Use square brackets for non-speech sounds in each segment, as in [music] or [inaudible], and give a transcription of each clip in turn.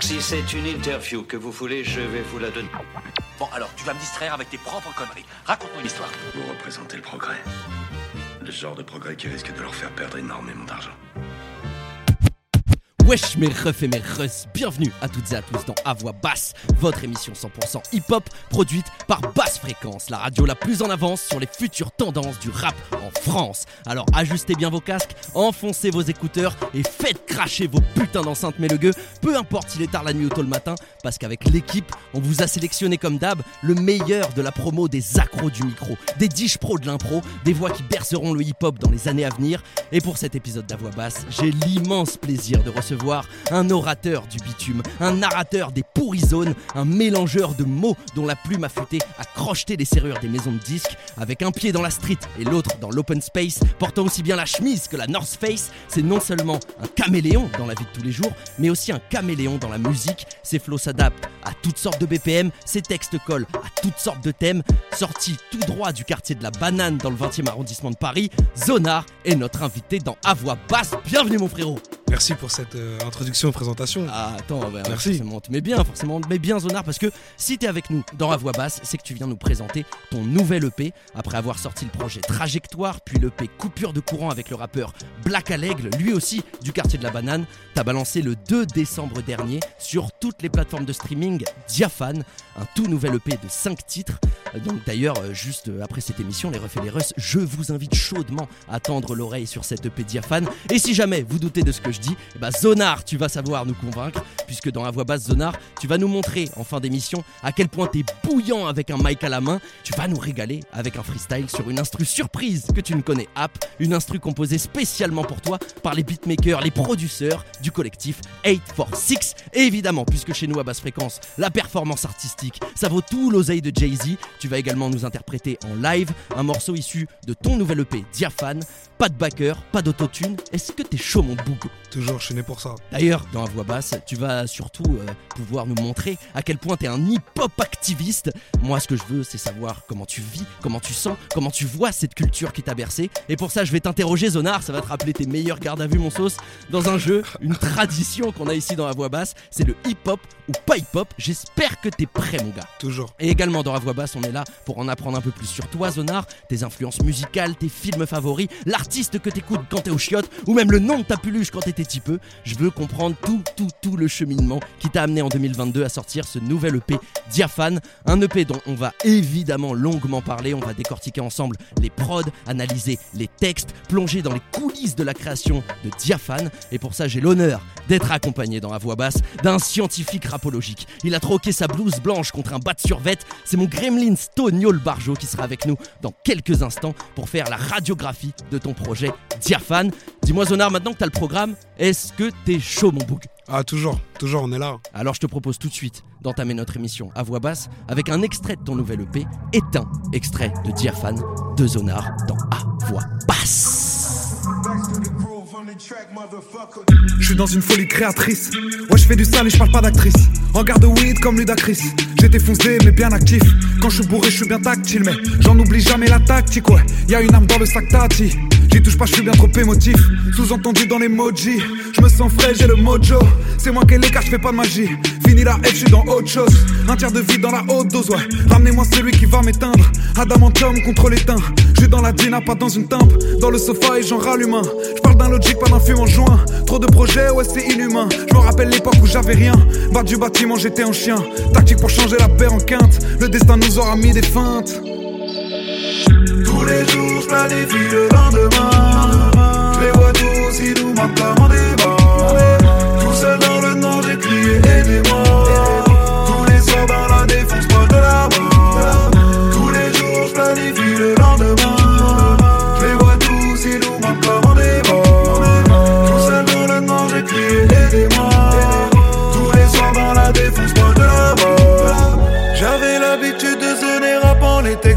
Si c'est une interview que vous voulez, je vais vous la donner. Bon, alors, tu vas me distraire avec tes propres conneries. Raconte-moi une histoire. Vous représentez le progrès. Le genre de progrès qui risque de leur faire perdre énormément d'argent. Wesh mes refs et mes russes, bienvenue à toutes et à tous dans À Voix Basse, votre émission 100% hip-hop produite par Basse Fréquence, la radio la plus en avance sur les futures tendances du rap en France. Alors ajustez bien vos casques, enfoncez vos écouteurs et faites cracher vos putains d'enceintes mélegueux, peu importe s'il est tard la nuit ou tôt le matin, parce qu'avec l'équipe, on vous a sélectionné comme d'hab le meilleur de la promo des accros du micro, des dish pros de l'impro, des voix qui berceront le hip-hop dans les années à venir. Et pour cet épisode d'À Voix Basse, j'ai l'immense plaisir de recevoir un orateur du bitume, un narrateur des pourrizones, un mélangeur de mots dont la plume affûtée a crocheté les serrures des maisons de disques, avec un pied dans la street et l'autre dans l'open space, portant aussi bien la chemise que la North Face, c'est non seulement un caméléon dans la vie de tous les jours, mais aussi un caméléon dans la musique. Ses flots s'adaptent à toutes sortes de BPM, ses textes collent à toutes sortes de thèmes. Sorti tout droit du quartier de la Banane dans le 20e arrondissement de Paris, Zonar est notre invité dans À Voix Basse. Bienvenue mon frérot Merci pour cette euh, introduction et présentation. Ah, attends, bah, Merci. forcément, mais bien, forcément, mais bien Zonar, parce que si t'es avec nous dans la voix basse, c'est que tu viens nous présenter ton nouvel EP, après avoir sorti le projet Trajectoire, puis l'EP Coupure de courant avec le rappeur Black à l'Aigle, lui aussi du quartier de la Banane. T'as balancé le 2 décembre dernier sur toutes les plateformes de streaming Diaphane, un tout nouvel EP de 5 titres. Donc d'ailleurs, euh, juste euh, après cette émission, les refs et les russes, je vous invite chaudement à tendre l'oreille sur cette EP Diaphane. Et si jamais vous doutez de ce que je eh ben Zonar, tu vas savoir nous convaincre, puisque dans la voix basse Zonar, tu vas nous montrer en fin d'émission à quel point t'es bouillant avec un mic à la main. Tu vas nous régaler avec un freestyle sur une instru surprise que tu ne connais app, une instru composée spécialement pour toi par les beatmakers, les producteurs du collectif 846. Et évidemment, puisque chez nous à basse fréquence, la performance artistique, ça vaut tout l'oseille de Jay-Z. Tu vas également nous interpréter en live un morceau issu de ton nouvel EP Diaphane. Pas de backer, pas d'autotune. Est-ce que t'es chaud mon boug Toujours, je suis né pour ça. D'ailleurs, dans la voix basse, tu vas surtout euh, pouvoir nous montrer à quel point t'es un hip-hop activiste. Moi, ce que je veux, c'est savoir comment tu vis, comment tu sens, comment tu vois cette culture qui t'a bercé. Et pour ça, je vais t'interroger, Zonar. Ça va te rappeler tes meilleurs gardes à vue, mon sauce, dans un jeu, une tradition qu'on a ici dans la voix basse. C'est le hip-hop ou pas hip-hop. J'espère que t'es prêt, mon gars. Toujours. Et également dans la voix basse, on est là pour en apprendre un peu plus sur toi, Zonar, tes influences musicales, tes films favoris, l'artiste que t'écoutes quand t'es au chiottes, ou même le nom de ta peluche quand t'étais petit peu. Je veux comprendre tout, tout, tout le cheminement qui t'a amené en 2022 à sortir ce nouvel EP Diaphane. Un EP dont on va évidemment longuement parler. On va décortiquer ensemble les prods, analyser les textes, plonger dans les coulisses de la création de Diaphane. Et pour ça, j'ai l'honneur d'être accompagné dans la voix basse d'un scientifique rapologique. Il a troqué sa blouse blanche contre un bas de survêt. C'est mon gremlin Stoniol Barjo qui sera avec nous dans quelques instants pour faire la radiographie de ton projet Diaphane. Dis-moi Zonar, maintenant que t'as le programme, est-ce que t'es chaud mon bouc? Ah, toujours, toujours, on est là. Alors je te propose tout de suite d'entamer notre émission à voix basse avec un extrait de ton nouvel EP, Éteint, extrait de Diaphane de Zonar dans À voix basse. Je suis dans une folie créatrice. Ouais, je fais du sale et je parle pas d'actrice. Regarde de weed comme Ludacris. J'étais foncé mais bien actif. Quand je suis bourré, je suis bien tactile, mais j'en oublie jamais la tactique. Ouais, y a une arme dans le sac tati. J'y touche pas, je suis bien trop émotif. Sous-entendu dans l'emoji. Je me sens frais, j'ai le mojo. C'est moi qui ai les cas, je fais pas de magie. Fini la haine, je suis dans autre chose. Un tiers de vie dans la haute dose, ouais. Ramenez-moi celui qui va m'éteindre. Adamantium contre les teints. Je dans la dina, pas dans une tempe. Dans le sofa et j'en rallume un. Je parle d'un logique, pas d'un fume en juin. Trop de projets, ouais, c'est inhumain. Je rappelle l'époque où j'avais rien. Bas du bâtiment, j'étais un chien. Tactique pour changer la paire en quinte. Le destin nous aura mis des feintes. Tous les jours, je planifie le lendemain. Je les vois tous, ils nous manquent comme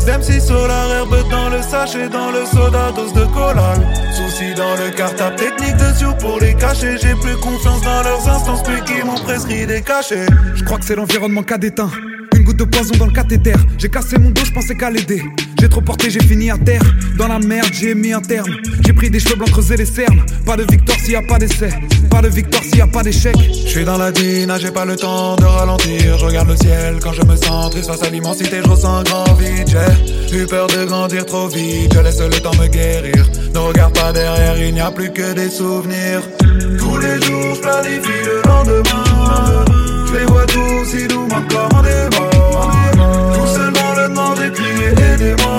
M6 Solar, herbe dans le sachet, dans le soda, dose de collal. Souci dans le cartable, technique de dessus pour les cacher. J'ai plus confiance dans leurs instances, plus qu'ils m'ont prescrit des cachets. Je crois que c'est l'environnement qu'a déteint. Une goutte de poison dans le cathéter. J'ai cassé mon dos, je pensais qu'à l'aider. J'ai trop porté, j'ai fini à terre. Dans la merde, j'ai mis un terme. J'ai pris des cheveux blancs, creusé les cernes. Pas de victoire s'il y a pas d'essai. Pas de victoire s'il y a pas d'échec. Je suis dans la dîne, j'ai pas le temps de ralentir. Je regarde le ciel quand je me sens triste face à l'immensité. Je ressens grand vide. J'ai eu peur de grandir trop vite. Je laisse le temps me guérir. Ne regarde pas derrière, il n'y a plus que des souvenirs. Tous les jours, je planifie le lendemain. Je les vois tous, ils nous manquent comme des morts. J'ai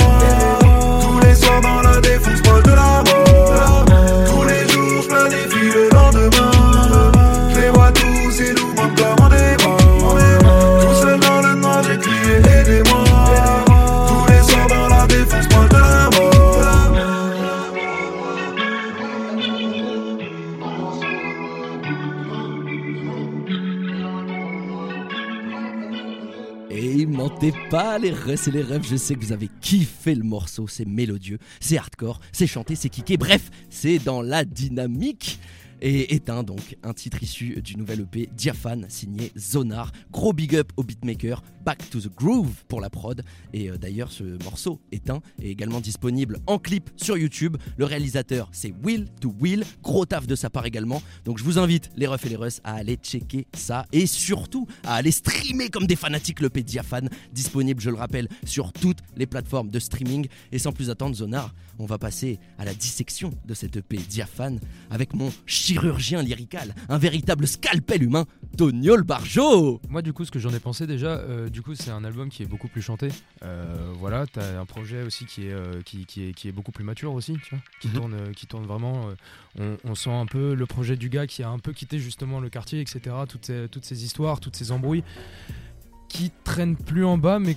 mentez pas les refs et les rêves, je sais que vous avez kiffé le morceau, c'est mélodieux, c'est hardcore, c'est chanté, c'est kické, bref, c'est dans la dynamique. Et éteint donc, un titre issu du nouvel EP Diaphane signé Zonar. Gros big up au beatmaker, Back to the Groove pour la prod. Et euh, d'ailleurs, ce morceau éteint est également disponible en clip sur YouTube. Le réalisateur, c'est Will to Will. Gros taf de sa part également. Donc je vous invite, les refs et les russes, à aller checker ça. Et surtout, à aller streamer comme des fanatiques l'EP Diaphane. Disponible, je le rappelle, sur toutes les plateformes de streaming. Et sans plus attendre, Zonar, on va passer à la dissection de cette EP Diaphane avec mon chirurgien lyrical, un véritable scalpel humain, Toniol Barjo. Moi, du coup, ce que j'en ai pensé déjà, euh, du coup, c'est un album qui est beaucoup plus chanté. Euh, voilà, t'as un projet aussi qui est, euh, qui, qui est, qui est beaucoup plus mature aussi, tu vois, qui, Mhm. tourne, qui tourne vraiment. on, on sent un peu le projet du gars qui a un peu quitté justement le quartier, etc. Toutes ces, toutes ces histoires, toutes ces embrouilles qui traînent plus en bas, mais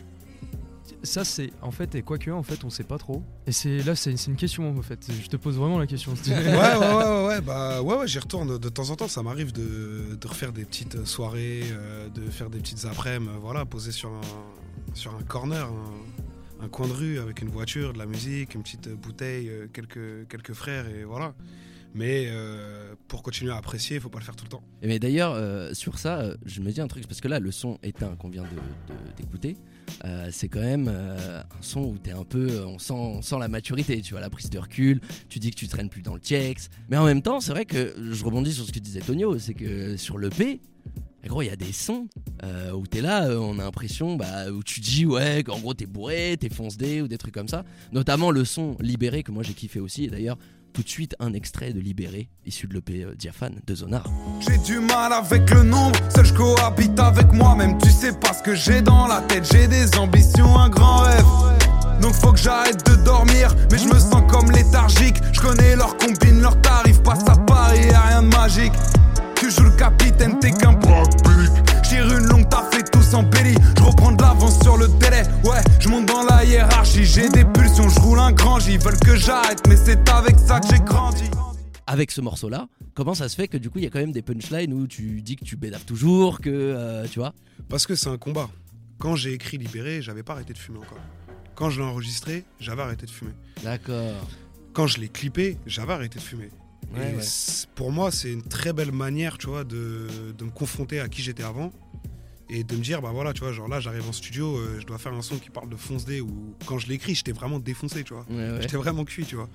ça c'est en fait et quoique en fait on sait pas trop et c'est là c'est une question en fait je te pose vraiment la question [laughs] ouais, ouais, ouais, ouais, bah ouais, ouais, j'y retourne de temps en temps. Ça m'arrive de, refaire des petites soirées, euh, de faire des petites après-midi, voilà, posé sur un, sur un corner, un, un coin de rue avec une voiture, de la musique, une petite bouteille, euh, quelques, quelques frères et voilà. Mais euh, pour continuer à apprécier, il faut pas le faire tout le temps. Mais d'ailleurs, euh, sur ça, euh, je me dis un truc, parce que là, le son éteint qu'on vient de- de- d'écouter, euh, c'est quand même un son où t'es un peu, on sent, on sent la maturité, tu vois, la prise de recul, tu dis que tu traînes plus dans le TX, mais en même temps, c'est vrai que je rebondis sur ce que disait Tonio, c'est que sur l'EP, eh gros, il y a des sons euh, où t'es là, on a l'impression, bah, où tu dis, ouais, qu'en gros t'es bourré, t'es fonce-dé ou des trucs comme ça. Notamment le son Libéré, que moi j'ai kiffé aussi, et d'ailleurs, tout de suite un extrait de Libéré, issu de l'EP euh, Diaphane de Zonar. J'ai du mal avec le nombre, seul je cohabite avec moi-même. Tu sais pas ce que j'ai dans la tête, j'ai des ambitions, un grand rêve. Donc faut que j'arrête de dormir, mais je me sens comme léthargique. Je connais leurs combines, leurs tarifs, passe à Paris, y'a rien de magique. Tu joues le capitaine, t'es qu'un Ils veulent que j'arrête, mais c'est avec ça que j'ai grandi. avec ce morceau-là, comment ça se fait que du coup il y a quand même des punchlines où tu dis que tu bédaves toujours, que euh, tu vois? Parce que c'est un combat. Quand j'ai écrit Libéré, j'avais pas arrêté de fumer encore. Quand je l'ai enregistré, j'avais arrêté de fumer. D'accord. Quand je l'ai clippé, j'avais arrêté de fumer. Ouais, Et ouais. c'est- pour moi, c'est une très belle manière, tu vois, de, de me confronter à qui j'étais avant et de me dire, bah voilà, tu vois, genre là, j'arrive en studio, euh, je dois faire un son qui parle de fonce D ou quand je l'écris, j'étais vraiment défoncé, tu vois. Ouais, ouais. J'étais vraiment cuit, tu vois.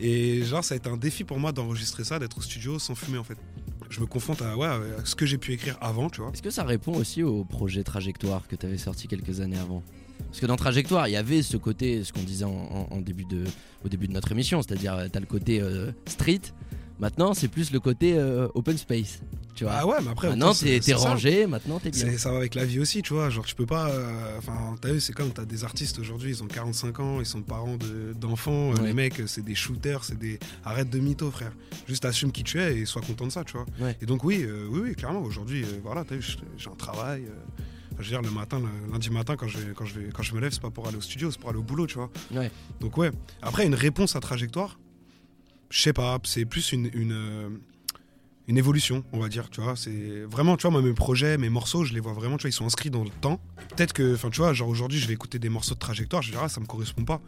Et genre, ça a été un défi pour moi d'enregistrer ça, d'être au studio sans fumer, en fait. Je me confronte à, ouais, à ce que j'ai pu écrire avant, tu vois. Est-ce que ça répond aussi au projet Trajectoire que tu avais sorti quelques années avant? Parce que dans Trajectoire, il y avait ce côté, ce qu'on disait en, en- en début de, au début de notre émission, c'est-à-dire euh, t'as le côté euh, street, maintenant c'est plus le côté euh, open space. Tu vois Ah ouais, mais après, Maintenant t'es rangé, maintenant t'es bien. Ça va avec la vie aussi, tu vois. Genre, tu peux pas. euh, Enfin, t'as vu, c'est comme t'as des artistes aujourd'hui, ils ont 45 ans, ils sont parents de- d'enfants. euh, Ouais. Les mecs, c'est des shooters, c'est des. Arrête de mytho, frère. Juste assume qui tu es et sois content de ça, tu vois. Ouais. Et donc, oui, euh, oui, oui, clairement, aujourd'hui, euh, voilà, t'as vu, j'ai- un travail. je veux dire, le matin, le lundi matin, quand je, quand je, vais, quand je me lève, c'est pas pour aller au studio, c'est pour aller au boulot, tu vois. Ouais. Donc, ouais. Après, une réponse à trajectoire, je sais pas, c'est plus une. une une évolution, on va dire, tu vois. C'est vraiment, tu vois, moi, mes projets, mes morceaux, je les vois vraiment, tu vois, ils sont inscrits dans le temps. Peut-être que, enfin, tu vois, genre aujourd'hui, je vais écouter des morceaux de trajectoire, je vais dire, ah, ça me correspond pas.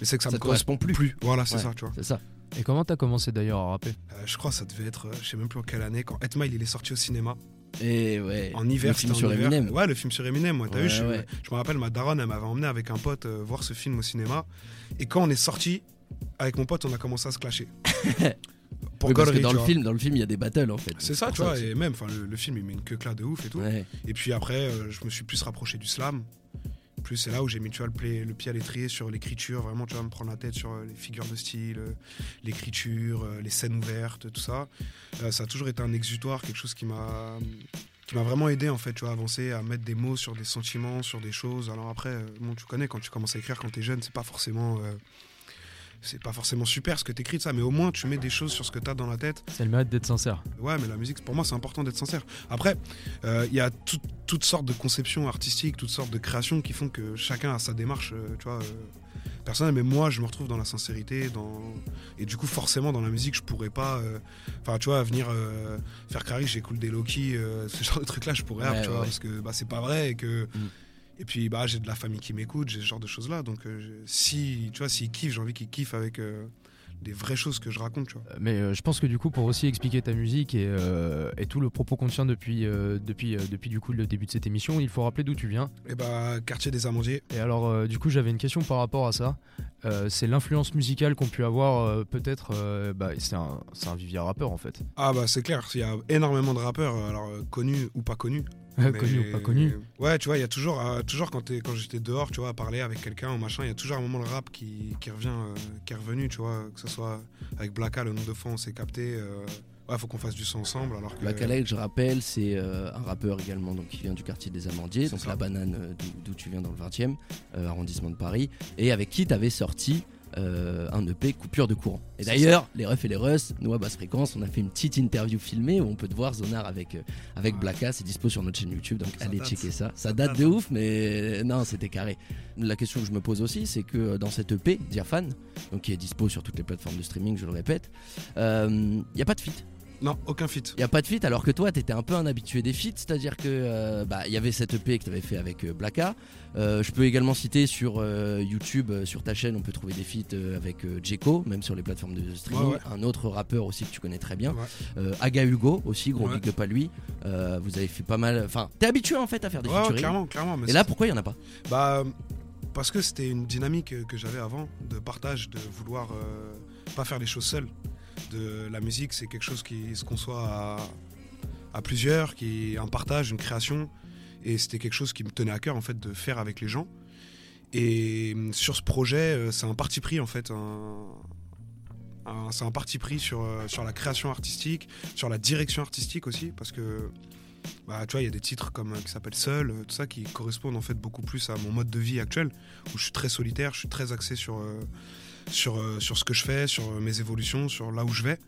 Mais c'est que ça, Ça me correspond plus. plus. Voilà, c'est Ouais. ça, tu vois. C'est ça. Et comment t'as commencé d'ailleurs à rapper? Euh, je crois que ça devait être, euh, je sais même plus en quelle année, quand Etmile il est sorti au cinéma. Et ouais. En hiver, le film sur hiver. Eminem. Ouais, le film sur Eminem. Moi, t'as Ouais, vu, je, ouais. je me rappelle, ma daronne, elle m'avait emmené avec un pote euh, voir ce film au cinéma. Et quand on est sorti, avec mon pote, on a commencé à se clasher. [laughs] Pour Oui, parce que dans le vois. film, dans le film, il y a des battles en fait. C'est ça, tu vois. Et même, enfin, le, le film, il met une queue là de ouf et tout. Ouais. Et puis après, euh, je me suis plus rapproché du slam. Plus c'est là où j'ai mis tu vois, le, pied à l'étrier sur l'écriture, vraiment tu vas me prendre la tête sur euh, les figures de style, euh, l'écriture, les scènes ouvertes, tout ça. Euh, ça a toujours été un exutoire, quelque chose qui m'a qui m'a vraiment aidé en fait, tu vois, à avancer, à mettre des mots sur des sentiments, sur des choses. Alors après, bon, tu connais quand tu commences à écrire quand t'es jeune, c'est pas forcément euh, c'est pas forcément super ce que t'écris de ça, mais au moins tu mets des choses sur ce que t'as dans la tête. C'est le mérite d'être sincère. Ouais, mais la musique, pour moi, c'est important d'être sincère. Après, euh, il y a tout- toutes sortes de conceptions artistiques, toutes sortes de créations qui font que chacun a sa démarche, euh, tu vois, euh, personnelle. Mais moi, je me retrouve dans la sincérité, dans... et du coup, forcément, dans la musique, je pourrais pas, euh, enfin, tu vois, venir euh, faire carré, j'écoute des Loki, euh, ce genre de trucs-là, je pourrais, Ouais, tu vois, ouais. parce que bah, c'est pas vrai et que. Mm. Et puis, bah, j'ai de la famille qui m'écoute, j'ai ce genre de choses-là. Donc, euh, si, tu vois, s'ils kiffent, j'ai envie qu'ils kiffent avec euh, des vraies choses que je raconte, tu vois. Euh, Mais euh, je pense que du coup, pour aussi expliquer ta musique et, et tout le propos qu'on tient depuis, depuis, depuis du coup le début de cette émission, il faut rappeler d'où tu viens. Et bah, quartier des Amandiers. Et alors, du coup, j'avais une question par rapport à ça. C'est l'influence musicale qu'ont pu avoir peut-être. bah, c'est un, c'est un vivier rappeur en fait. Ah bah c'est clair, il y a énormément de rappeurs, alors connus ou pas connus. Mais- connu ou pas connu. Ouais, tu vois, il y a toujours, euh, toujours quand, t'es- quand j'étais dehors, tu vois, à parler avec quelqu'un ou machin, il y a toujours un moment le rap qui, qui revient, euh, qui est revenu, tu vois, que ce soit avec Blacka, le nombre de fois on s'est capté. euh, ouais, faut qu'on fasse du son ensemble. Alors que, Black Alec, je rappelle, c'est un rappeur également donc, qui vient du quartier des Amandiers, donc ça. la banane d'où- tu viens dans le 20e euh, arrondissement de Paris, et avec qui tu avais sorti euh, un EP coupure de courant. Et d'ailleurs, les refs et les russes, nous à basse fréquence, on a fait une petite interview filmée où on peut te voir Zonar avec, euh, avec Ouais. Blacka, c'est dispo sur notre chaîne YouTube, donc Ça allez date. checker ça. Ça Ça date date, de ouf, mais non, c'était carré. La question que je me pose aussi, c'est que euh, dans cette EP, Diafan, donc qui est dispo sur toutes les plateformes de streaming, je le répète, il n'y a pas de feat. Non, aucun feat. Il n'y a pas de feat alors que toi t'étais un peu un habitué des feats, c'est-à-dire que euh, bah, il y avait cette EP que tu avais fait avec euh, Blacka. Euh, je peux également citer sur euh, YouTube, sur ta chaîne, on peut trouver des feats avec Djeko, même sur les plateformes de streaming. Ouais, ouais. Un autre rappeur aussi que tu connais très bien. Ouais. Aga Hugo aussi, gros big up à lui. Vous avez fait pas mal. Enfin, t'es habitué en fait à faire des featuring. clairement, clairement. mais Et là pourquoi il y en a pas? Bah, parce que c'était une dynamique que j'avais avant, de partage, de vouloir pas faire les choses seul. De la musique, c'est quelque chose qui se conçoit à, à plusieurs, qui est un partage, une création. Et c'était quelque chose qui me tenait à cœur en fait de faire avec les gens. Et euh, sur ce projet, euh, c'est un parti pris en fait, un, c'est un parti pris sur, euh, sur la création artistique, sur la direction artistique aussi, parce que bah, tu vois, il y a des titres comme euh, qui s'appellent Seul, tout ça qui correspondent en fait beaucoup plus à mon mode de vie actuel, où je suis très solitaire, je suis très axé sur, sur, euh, sur ce que je fais, sur euh, mes évolutions, sur là où je vais,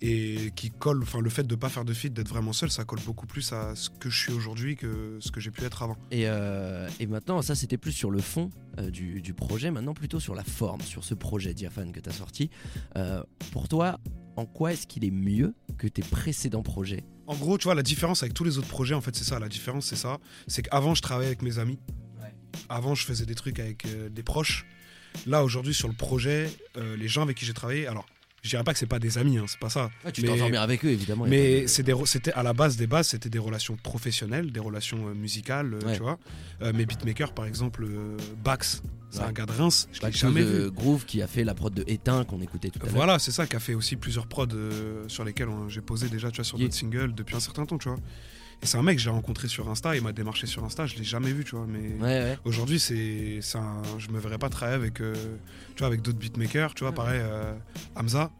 et qui colle, enfin le fait de pas faire de feat, d'être vraiment seul, ça colle beaucoup plus à ce que je suis aujourd'hui que ce que j'ai pu être avant. Et, euh, et maintenant, ça c'était plus sur le fond euh, du, du projet, maintenant plutôt sur la forme, sur ce projet Diaphane que tu as sorti. Euh, pour toi, en quoi est-ce qu'il est mieux que tes précédents projets? En gros, tu vois, la différence avec tous les autres projets, en fait, c'est ça. La différence, c'est ça. C'est qu'avant, je travaillais avec mes amis. Avant, je faisais des trucs avec des proches. Là, aujourd'hui, sur le projet, euh, les gens avec qui j'ai travaillé, alors, je dirais pas que c'est pas des amis, hein, c'est pas ça. Tu Mais- t'entends bien avec eux, évidemment. Mais de- c'était à la base des bases, c'était des relations professionnelles, des relations euh, musicales, euh, Ouais. tu vois. Euh, mes beatmakers, par exemple, Bax, c'est Ouais. un gars de Reims, je l'ai jamais vu. Groove qui a fait la prod de Éteint qu'on écoutait tout à l'heure. Voilà, c'est ça qui a fait aussi plusieurs prods euh, sur lesquels j'ai posé déjà tu vois, sur Yeah. d'autres singles depuis un certain temps, tu vois. Et c'est un mec que j'ai rencontré sur Insta, il m'a démarché sur Insta, je l'ai jamais vu, tu vois. Mais Ouais, ouais. aujourd'hui, c'est, un- je me verrais pas travailler avec, euh, tu vois, avec d'autres beatmakers, tu vois, pareil, euh, Hamza.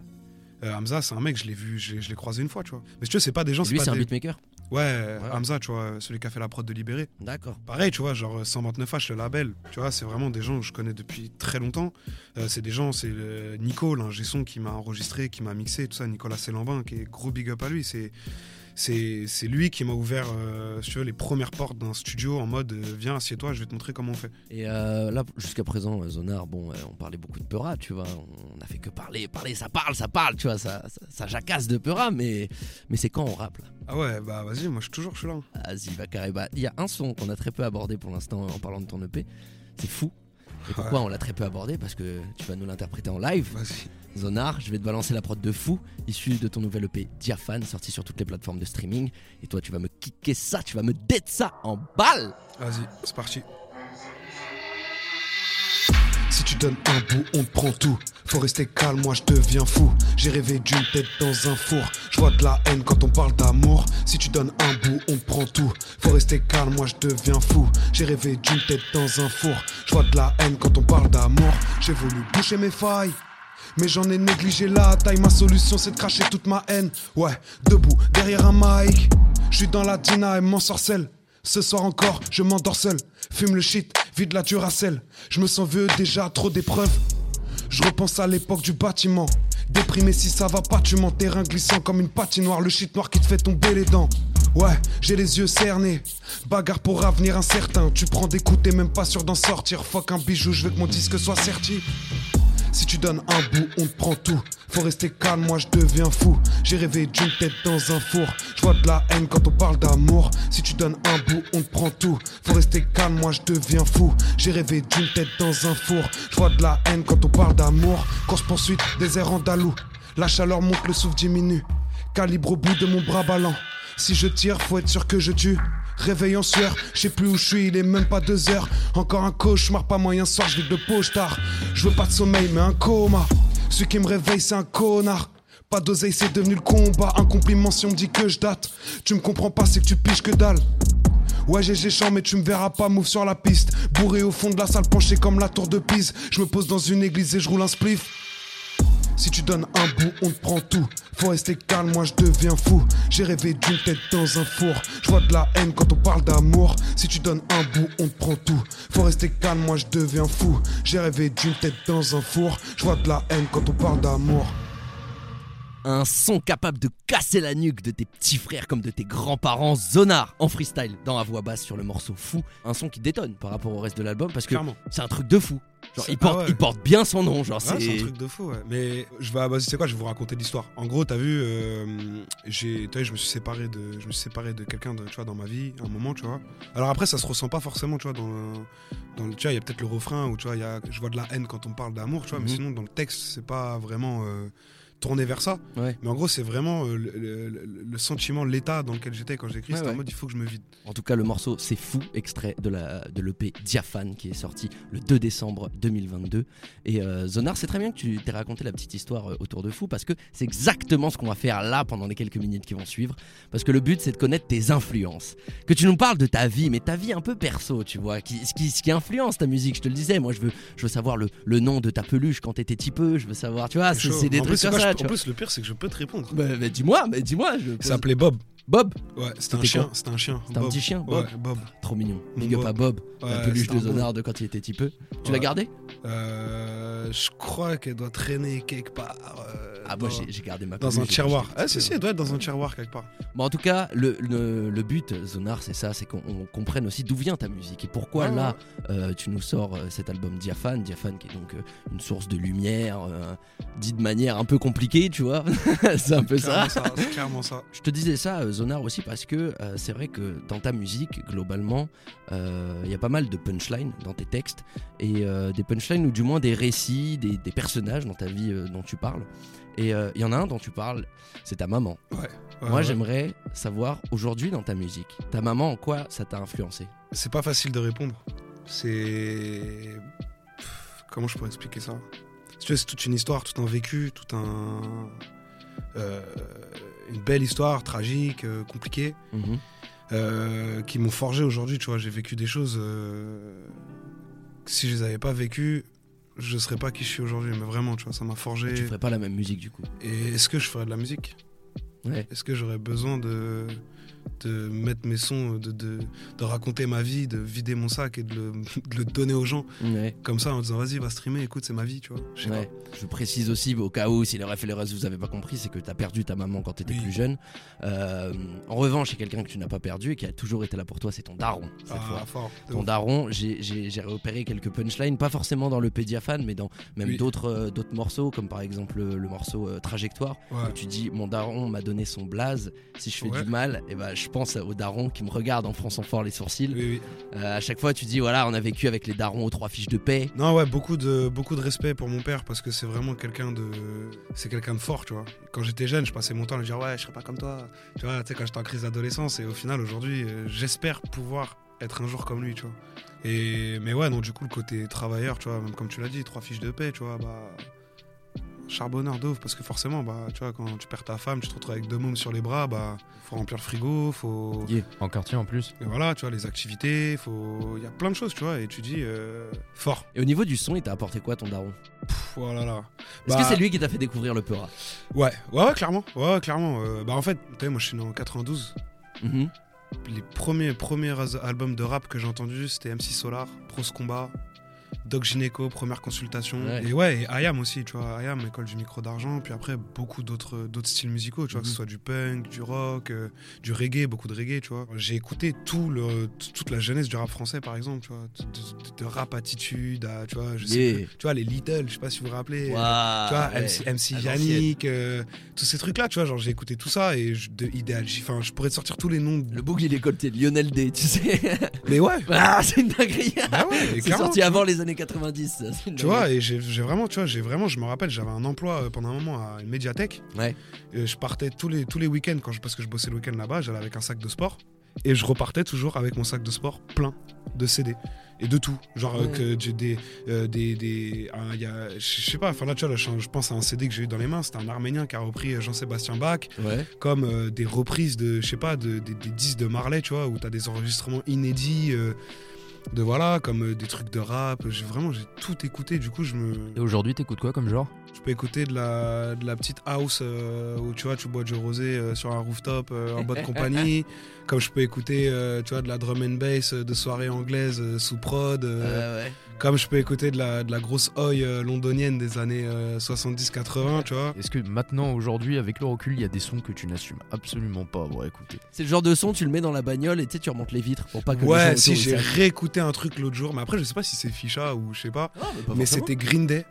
Euh, Hamza, c'est un mec, je l'ai vu, je l'ai, croisé une fois, tu vois. Mais tu vois, c'est pas des gens, Lui, pas c'est un des- beatmaker Ouais, Hamza, tu vois, celui qui a fait la prod de Libéré. D'accord. Pareil, tu vois, genre 129H, le label, tu vois, c'est vraiment des gens que je connais depuis très longtemps. Euh, c'est des gens, c'est Nico, l'ingé son qui m'a enregistré, qui m'a mixé, tout ça, Nicolas Selambin, qui est gros big up à lui. C'est, c'est, lui qui m'a ouvert, euh, si tu veux, les premières portes d'un studio en mode, euh, viens, assieds-toi, je vais te montrer comment on fait. Et euh, là, jusqu'à présent, Zonar, bon, on parlait beaucoup de Peura, tu vois. On a fait que parler, parler, ça parle, ça parle, tu vois, ça, ça, ça jacasse de Peura, mais, mais c'est quand on rappe là? Ah ouais, bah vas-y, moi je suis toujours, je suis là. Vas-y, va carré. Bah, il y a un son qu'on a très peu abordé pour l'instant en parlant de ton EP. C'est fou. Et pourquoi on l'a très peu abordé? Parce que tu vas nous l'interpréter en live. Vas-y. Zonar, je vais te balancer la prod de fou, issue de ton nouvel EP Diaphane, sorti sur toutes les plateformes de streaming. Et toi, tu vas me kicker ça, tu vas me dette ça en balle Vas-y, c'est parti. Si tu donnes un bout, on te prend tout. Faut rester calme, moi je deviens fou. J'ai rêvé d'une tête dans un four. Je vois de la haine quand on parle d'amour. Si tu donnes un bout, on prend tout. Faut rester calme, moi je deviens fou. J'ai rêvé d'une tête dans un four. Je vois de la haine quand on parle d'amour. J'ai voulu boucher mes failles. Mais j'en ai négligé la taille. Ma solution c'est de cracher toute ma haine. Ouais, debout, derrière un mic. Je dans la dina et m'en sorcelle. Ce soir encore, je m'endors seul. Fume le shit, vide la duracelle. Je me sens vieux déjà, trop d'épreuves. Je repense à l'époque du bâtiment. Déprimé si ça va pas, tu terrain glissant comme une patinoire. Le shit noir qui te fait tomber les dents. Ouais, j'ai les yeux cernés. Bagarre pour avenir incertain. Tu prends des coups, t'es même pas sûr d'en sortir. Fuck un bijou, je veux que mon disque soit certi. Si tu donnes un bout, on te prend tout. Faut rester calme, moi je deviens fou. J'ai rêvé d'une tête dans un four. Je vois de la haine quand on parle d'amour. Si tu donnes un bout, on te prend tout. Faut rester calme, moi je deviens fou. J'ai rêvé d'une tête dans un four. Je vois de la haine quand on parle d'amour. Course poursuite, désert andalou. La chaleur monte, le souffle diminue. Calibre au bout de mon bras ballant. Si je tire, faut être sûr que je tue. Réveil en sueur, je sais plus où je suis, il est même pas deux heures. Encore un cauchemar, pas moyen soir, je vis de poche tard. Je veux pas de sommeil, mais un coma. Celui qui me réveille, c'est un connard. Pas d'oseille, c'est devenu le combat. Un compliment si on me dit que je date. Tu me comprends pas, c'est que tu piges que dalle. Ouais, j'ai géchant, mais tu me verras pas, move sur la piste. Bourré au fond de la salle, penché comme la tour de Pise. Je me pose dans une église et je roule un spliff. Si tu donnes un bout, on te prend tout. Faut rester calme, moi je deviens fou. J'ai rêvé d'une tête dans un four. Je vois de la haine quand on parle d'amour. Si tu donnes un bout, on te prend tout. Faut rester calme, moi je deviens fou. J'ai rêvé d'une tête dans un four. Je vois de la haine quand on parle d'amour. Un son capable de casser la nuque de tes petits frères comme de tes grands-parents. Zonar en freestyle dans la voix basse sur le morceau fou. Un son qui détonne par rapport au reste de l'album parce que c'est un truc de fou. Genre, il, porte, ah ouais. il porte bien son nom. Genre, Ouais, c'est un truc de fou, ouais. Mais je vais, bah, c'est quoi Je vais vous raconter l'histoire. En gros, t'as vu, euh, j'ai, t'as vu, je me suis séparé de, je me suis séparé de quelqu'un, de, tu vois, dans ma vie, à un moment, tu vois. Alors après, ça se ressent pas forcément, tu vois, dans, dans tu vois, il y a peut-être le refrain où, tu vois, y a, je vois de la haine quand on parle d'amour, tu vois, mais Mhm. sinon, dans le texte, c'est pas vraiment euh, tourné vers ça. Ouais. Mais en gros, c'est vraiment euh, le, le- le- le sentiment, l'état dans lequel j'étais quand j'écris. Ouais, C'était en mode, il faut que je me vide. En tout cas, le morceau C'est Fou, extrait de la de l'EP Diaphane qui est sorti le 2 décembre 2022. Et euh, Zonar, c'est très bien que tu t'aies raconté la petite histoire euh, autour de Fou parce que c'est exactement ce qu'on va faire là pendant les quelques minutes qui vont suivre. Parce que le but, c'est de connaître tes influences. Que tu nous parles de ta vie, mais ta vie un peu perso, tu vois, qui, ce, qui, ce qui influence ta musique. Je te le disais, moi, je veux, je veux savoir le, le nom de ta peluche quand t'étais petit peu. Je veux savoir, tu vois, c'est des trucs comme quoi, ça. je- tu en vois. plus, le pire, c'est que je peux te répondre. Bah, bah, dis-moi, mais dis-moi. je Il s'appelait Bob. Bob, Ouais, c'était un chien. C'était un chien. C'était un petit chien, Bob. Ouais, Bob. trop mignon. Big up à Bob, la peluche de un bon. Zonar de quand il était petit peu. Tu l'as gardé Euh, je crois qu'elle doit traîner quelque part. euh, Ah, moi dans, j'ai gardé ma dans peluche, un j'ai- tiroir. Ah, si, si, elle doit être dans un tiroir quelque part. Bon, en tout cas, le, le, le but, Zonar, c'est ça, c'est qu'on on comprenne aussi d'où vient ta musique et pourquoi Ouais, là, euh, tu nous sors euh, cet album Diaphane, Diaphane qui est donc une source de lumière, dit de manière un peu compliquée, tu vois. [laughs] c'est un peu ça. C'est clairement ça. Je te disais ça, Zonar, aussi parce que euh, c'est vrai que dans ta musique, globalement, euh, il y a pas mal de punchlines dans tes textes et euh, des punchlines ou du moins des récits, des, des personnages dans ta vie dont tu parles. Et il y en a un dont tu parles, c'est ta maman. Ouais. Ouais, Moi, ouais. j'aimerais savoir aujourd'hui dans ta musique, ta maman, en quoi ça t'a influencé? C'est pas facile de répondre. C'est. Comment je pourrais expliquer ça? C'est toute une histoire, tout un vécu, tout un. euh, une belle histoire, tragique, euh, compliquée, Mhm. euh, qui m'ont forgé aujourd'hui. Tu vois, j'ai vécu des choses. euh, que si je les avais pas vécues, je serais pas qui je suis aujourd'hui. Mais vraiment, tu vois, ça m'a forgé. Tu ferais pas la même musique du coup. Et est-ce que je ferais de la musique? Ouais. Est-ce que j'aurais besoin de, de mettre mes sons, de, de, de raconter ma vie, de vider mon sac et de le, [laughs] de le donner aux gens Ouais. comme ça en disant vas-y, va streamer, écoute, c'est ma vie, tu vois. Je sais Ouais. Je précise aussi, au cas où, si les refs et les refs vous avez pas compris, c'est que tu as perdu ta maman quand tu étais Oui. plus jeune. Euh, en revanche, il y a quelqu'un que tu n'as pas perdu et qui a toujours été là pour toi, c'est ton daron, cette fois. Ah, fort. de Ton ouf. daron, j'ai- repéré quelques punchlines, pas forcément dans le Pédiaphane, mais dans même Oui. d'autres euh, d'autres morceaux, comme par exemple le, le morceau euh, Trajectoire, Ouais. où tu dis Mon daron m'a donné son blaze, si je fais du mal, et ben je pense aux darons qui me regardent en fronçant fort les sourcils. Oui, oui. Euh, à chaque fois, tu dis voilà, on a vécu avec les darons aux trois fiches de paix. Non, ouais, beaucoup de, beaucoup de respect pour mon père parce que c'est vraiment quelqu'un de. C'est quelqu'un de fort, tu vois. Quand j'étais jeune, je passais mon temps à lui dire ouais, je serais pas comme toi. Tu vois, tu sais, quand j'étais en crise d'adolescence et au final, aujourd'hui, euh, j'espère pouvoir être un jour comme lui, tu vois. Et, mais ouais, non, du coup, le côté travailleur, tu vois, même comme tu l'as dit, trois fiches de paix, tu vois, bah. Charbonneur ouf, parce que forcément, bah, tu vois, quand tu perds ta femme, tu te retrouves avec deux mômes sur les bras, bah, faut remplir le frigo, faut. Yeah, En quartier en plus. Et voilà, tu vois, les activités, faut. Il y a plein de choses, tu vois, et tu dis, euh, fort. Et au niveau du son, il t'a apporté quoi ton daron? Pff, oh là là. Est-ce Bah, que c'est lui qui t'a fait découvrir le Peura Ouais, ouais, ouais, clairement. Ouais, clairement. Euh, bah, en fait, tu sais, moi, je suis né en 92. Mhm. Les premiers, premiers albums de rap que j'ai entendus, c'était MC Solar, Pros Combat, Doc Gineco, première consultation. Ouais. Et ouais, et IAM aussi, tu vois. IAM, école du micro d'argent. Puis après, beaucoup d'autres styles musicaux, tu vois, que ce Mhm. soit du punk, du rock, euh, du reggae, beaucoup de reggae, tu vois. J'ai écouté tout le, toute la jeunesse du rap français, par exemple, tu vois. De, rap attitude à, tu vois, je sais Yeah. plus. Tu vois, les Little, je sais pas si vous vous rappelez. Ouah, Tu vois, ouais. MC, MC Yannick, euh, tous ces trucs-là, tu vois, genre j'ai écouté tout ça et je, de, idéal, enfin, je pourrais te sortir tous les noms. de- Le boucle il est colleté, Lionel D, tu sais. [laughs] Mais ouais, ah, c'est une dinguerie. bah ouais, [laughs] C'est sorti avant les années 90. ça, c'est une Tu vois, et j'ai vraiment, tu vois, j'ai vraiment, je me rappelle, j'avais un emploi euh, pendant un moment à une médiathèque. Ouais. Et je partais tous les, tous les week-ends, quand je, parce que je bossais le week-end là-bas, j'allais avec un sac de sport. Et je repartais toujours avec mon sac de sport plein de CD. Et de tout. Genre euh, Ouais. que j'ai des. euh, des, des un- il y a, je sais pas, enfin là, tu vois, là, je, pense à un CD que j'ai eu dans les mains. C'était un Arménien qui a repris euh, Jean-Sébastien Bach. Ouais. comme euh, des reprises de, je sais pas, de, des- des disques de Marley, tu vois, où t'as des enregistrements inédits, euh, de voilà, comme des trucs de rap. J'ai vraiment, j'ai tout écouté. Du coup, je me, Et aujourd'hui, t'écoutes quoi comme genre? Je peux écouter de la, de la petite house euh, où tu vois, tu bois du rosé euh, sur un rooftop euh, en bonne [laughs] compagnie. Comme je peux écouter, euh, tu vois, de la drum and bass de soirée anglaise euh, sous prod. euh, Ouais, ouais. Comme je peux écouter de la, de la grosse oi euh, londonienne des années euh, 70-80, tu vois. Est-ce que maintenant, aujourd'hui, avec le recul, il y a des sons que tu n'assumes absolument pas? Avoir écouté C'est le genre de son, tu le mets dans la bagnole et tu sais, tu remontes les vitres pour pas que Ouais, si j'ai réécouté un truc l'autre jour, mais après je sais pas si c'est Ficha ou je sais pas, Ah, mais pas mais forcément. c'était Green Day,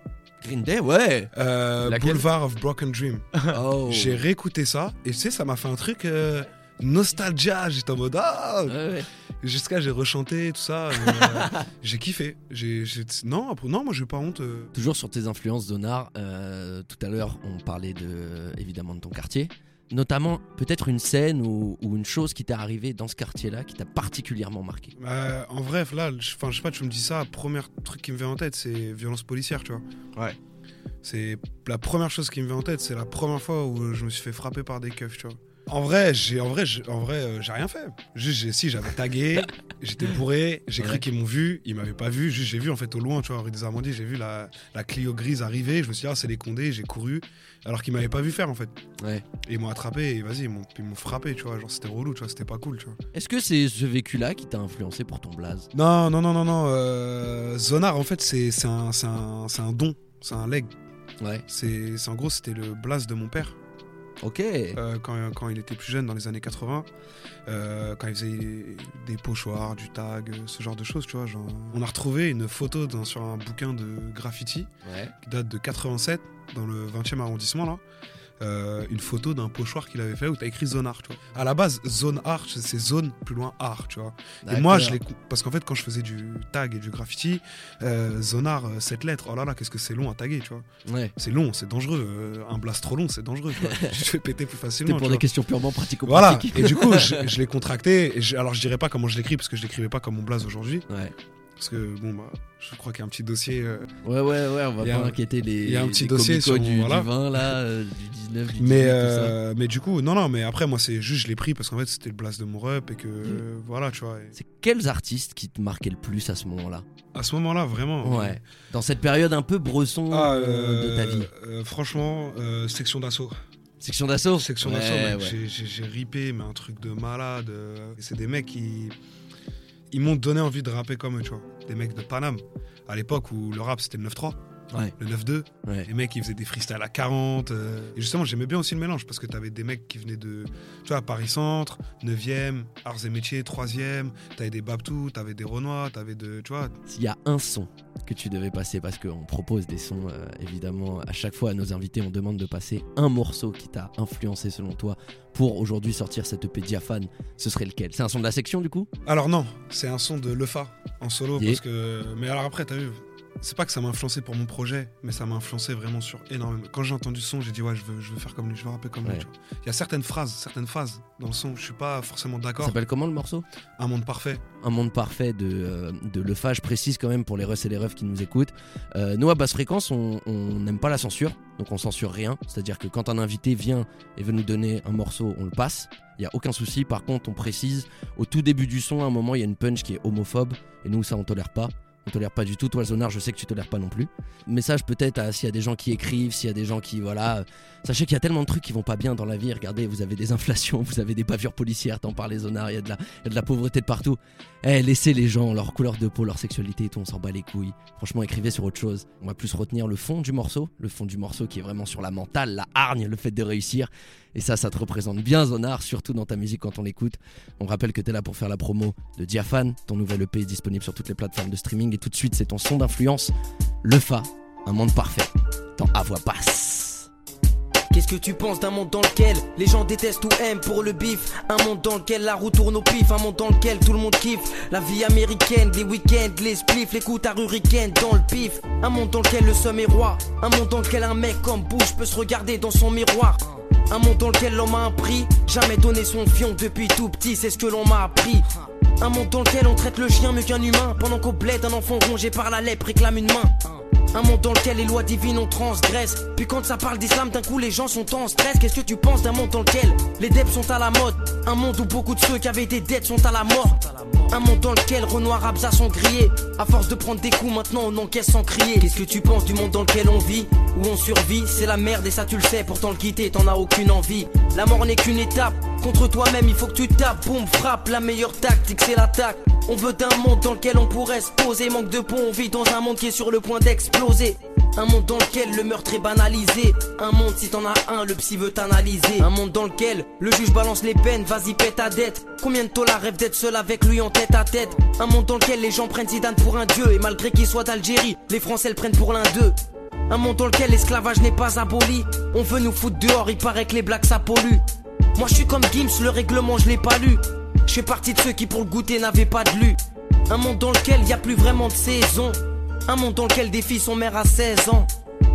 Green Day, ouais. euh, Boulevard of Broken Dream. [laughs] Oh. J'ai réécouté ça et tu sais ça m'a fait un truc euh, nostalgia. J'étais en mode ah, Ouais, ouais. jusqu'à j'ai rechanté tout ça. euh, [laughs] j'ai kiffé. J'ai, j'ai- non, après- non, moi j'ai pas honte. euh. Toujours sur tes influences, Zonar, euh, tout à l'heure, on parlait de, évidemment de ton quartier. Notamment, peut-être une scène ou, ou une chose qui t'est arrivée dans ce quartier-là qui t'a particulièrement marqué. Euh, en vrai, là, je- enfin je sais pas, tu me dis ça, premier truc qui me vient en tête, c'est violence policière, tu vois. Ouais. C'est la première chose qui me vient en tête, c'est la première fois où je me suis fait frapper par des keufs, tu vois. En vrai, j'ai en vrai, en vrai, euh, j'ai rien fait. Juste, si j'avais tagué, [laughs] j'étais bourré, j'ai cru qu'ils m'ont vu, ils m'avaient pas vu. Juste, j'ai vu en fait au loin, tu vois, rue des Amandiers, j'ai vu la, la Clio grise arriver. Je me suis dit, ah, c'est les Condés, j'ai couru, alors qu'ils m'avaient pas vu faire en fait. Ouais. Et ils m'ont attrapé, et vas-y, ils m'ont frappé, tu vois. Genre, c'était relou, tu vois, c'était pas cool, tu vois. Est-ce que c'est ce vécu-là qui t'a influencé pour ton blaze? Non, non, non, non, non. euh, Zonar, en fait, c'est un, un, un don, c'est un leg. Ouais. C'est- en gros, c'était le blaze de mon père. Ok. euh, quand, quand il était plus jeune, dans les années 80, euh, quand il faisait des pochoirs, du tag, ce genre de choses, tu vois. Genre, on a retrouvé une photo dans- sur un bouquin de graffiti Ouais. qui date de 87, dans le 20e arrondissement, là. Euh, une photo d'un pochoir qu'il avait fait où t'as écrit zone art, tu vois. À la base, zone art, c'est zone plus loin art, tu vois. Et moi, je l'ai. Parce qu'en fait, quand je faisais du tag et du graffiti, euh, zone art, euh, cette lettre, oh là là, qu'est-ce que c'est long à taguer, tu vois. Ouais. C'est long, c'est dangereux. Un blast trop long, c'est dangereux, tu vois. [laughs] je te fais péter plus C'était facilement. pour tu des vois. questions purement pratico Voilà, et du coup, je, je l'ai contracté. Et je- alors, je dirais pas comment je l'écris, parce que je l'écrivais pas comme mon blaze aujourd'hui. Ouais. Parce que, bon, bah, je crois qu'il y a un petit dossier. euh, Ouais, ouais, ouais, on va pas un- inquiéter les. il y a un petit dossier sur du, voilà. du 20, là, euh, du 19, du 18, mais, tout ça. euh, mais du coup, non, non, mais après, moi, c'est juste, je l'ai pris parce qu'en fait, c'était le blaze de mon rep et que, euh, voilà, tu vois. et C'est quels artistes qui te marquaient le plus à ce moment-là? À ce moment-là, vraiment. Ouais. Dans cette période un peu bresson Ah, euh, de ta vie. franchement, euh, section d'assaut. Section d'assaut? Section Ouais, d'assaut, ouais. j'ai- ripé, mais un truc de malade. C'est des mecs qui. Ils m'ont donné envie de rapper comme eux, tu vois. Des mecs de Paname. À l'époque où le rap c'était le 9-3. Ouais. le 9-2. Ouais. Les mecs, ils faisaient des freestyles à 40. euh, et justement, j'aimais bien aussi le mélange parce que t'avais des mecs qui venaient de, tu vois, Paris Centre, 9e, Arts et Métiers, 3e. T'avais des Babtou, t'avais des Renois, t'avais de, tu vois. S'il y a un son que tu devais passer, parce qu'on propose des sons, euh, évidemment, à chaque fois à nos invités, on demande de passer un morceau qui t'a influencé selon toi pour aujourd'hui sortir cette EP diaphane, ce serait lequel? C'est un son de la section du coup? Alors non, c'est un son de Lefa en solo Yeah. parce que. Mais alors après, t'as vu. C'est pas que ça m'a influencé pour mon projet, mais ça m'a influencé vraiment sur énormément. Quand j'ai entendu son, j'ai dit ouais, je veux, je veux faire comme lui, je veux rapper comme Ouais. lui. tu vois. Il y a certaines phrases, certaines phases dans le son, je suis pas forcément Ça d'accord. s'appelle comment le morceau? Un monde parfait. un monde parfait de, euh, de Lefa. Je précise quand même pour les Russes et les refs qui nous écoutent. Euh, nous, à basse fréquence, on on n'aime pas la censure, donc on censure rien. C'est-à-dire que quand un invité vient et veut nous donner un morceau, on le passe. Il n'y a aucun souci. Par contre, on précise au tout début du son, à un moment, il y a une punch qui est homophobe. Et nous, ça, on tolère pas. On tolère pas du tout. Toi, Zonar, je sais que tu tolères pas non plus. Message peut-être à s'il y a des gens qui écrivent, s'il y a des gens qui. Voilà. Sachez qu'il y a tellement de trucs qui vont pas bien dans la vie. Regardez, vous avez des inflations, vous avez des bavures policières, t'en parlais, Zonar. Il y, y a de la pauvreté de partout. Eh, laissez les gens, leur couleur de peau, leur sexualité et tout, on s'en bat les couilles. Franchement, écrivez sur autre chose. On va plus retenir le fond du morceau, le fond du morceau qui est vraiment sur la mentale, la hargne, le fait de réussir. Et ça, ça te représente bien, Zonar, surtout dans ta musique quand on l'écoute. On rappelle que t'es là pour faire la promo de Diaphane. Ton nouvel EP est disponible sur toutes les plateformes de streaming. Et tout de suite, c'est ton son d'influence, Le Fa, un monde parfait, dans À voix basse. Qu'est-ce que tu penses d'un monde dans lequel les gens détestent ou aiment pour le bif? Un monde dans lequel la roue tourne au pif, un monde dans lequel tout le monde kiffe La vie américaine, les week-ends, les spliffs, les coups à hurricane dans le pif Un monde dans lequel le somme est roi Un monde dans lequel un mec comme Bush peut se regarder dans son miroir un monde dans lequel l'homme a un prix, jamais donné son fion depuis tout petit, c'est ce que l'on m'a appris. Un monde dans lequel on traite le chien mieux qu'un humain, pendant qu'au bled un enfant rongé par la lèpre réclame une main. Un monde dans lequel les lois divines on transgresse. Puis quand ça parle d'islam, d'un coup les gens sont en stress. Qu'est-ce que tu penses d'un monde dans lequel les dettes sont à la mode? Un monde où beaucoup de ceux qui avaient des dettes sont à la mort. Un monde dans lequel Renoir Abza sont grillés. À force de prendre des coups, maintenant on encaisse sans crier. Qu'est-ce que tu penses du monde dans lequel on vit Où on survit? C'est la merde et ça tu le sais. Pourtant le quitter, t'en as aucune envie. La mort n'est qu'une étape. Contre toi-même, il faut que tu tapes. Boum, frappe. La meilleure tactique, c'est l'attaque. On veut d'un monde dans lequel on pourrait se poser. Manque de pont, on vit dans un monde qui est sur le point d'exploser. Un monde dans lequel le meurtre est banalisé. Un monde, si t'en as un, le psy veut t'analyser. Un monde dans lequel le juge balance les peines, vas-y pète ta dette. Combien de tôles rêve d'être seul avec lui en tête à tête? Un monde dans lequel les gens prennent Zidane pour un dieu. Et malgré qu'il soit d'Algérie, les Français le prennent pour l'un d'eux. Un monde dans lequel l'esclavage n'est pas aboli. On veut nous foutre dehors, il paraît que les blacks ça pollue. Moi je suis comme Gims, le règlement je l'ai pas lu. Je fais partie de ceux qui pour le goûter n'avaient pas de lu. Un monde dans lequel y a plus vraiment de saison. Un monde dans lequel des filles sont mères à 16 ans.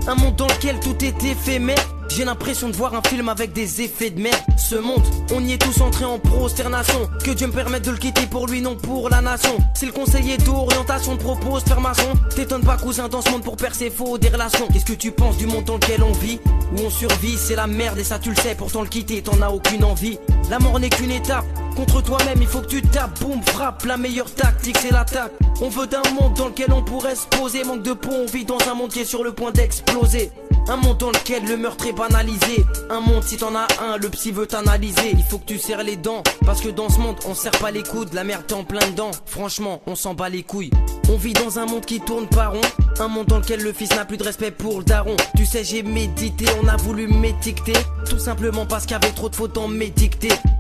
Un monde dans lequel tout est éphémère. J'ai l'impression de voir un film avec des effets de merde. Ce monde, on y est tous entrés en prosternation. Que Dieu me permette de le quitter pour lui, non pour la nation. C'est le conseiller d'orientation te propose faire maçon. T'étonnes pas, cousin, dans ce monde pour percer faux des relations. Qu'est-ce que tu penses du monde dans lequel on vit? Où on survit, c'est la merde et ça tu le sais. Pourtant le quitter, t'en as aucune envie. La mort n'est qu'une étape. Contre toi-même, il faut que tu tapes, boum, frappe. La meilleure tactique, c'est l'attaque. On veut d'un monde dans lequel on pourrait se poser. Manque de pont, on vit dans un monde qui est sur le point d'exploser. Un monde dans lequel le meurtre est banalisé. Un monde, si t'en as un, le psy veut t'analyser. Il faut que tu serres les dents. Parce que dans ce monde, on serre pas les coudes. La merde t'es en plein dedans. Franchement, on s'en bat les couilles. On vit dans un monde qui tourne pas rond. Un monde dans lequel le fils n'a plus de respect pour le daron. Tu sais, j'ai médité, on a voulu m'étiqueter. Tout simplement parce qu'il y avait trop de fautes dans mes.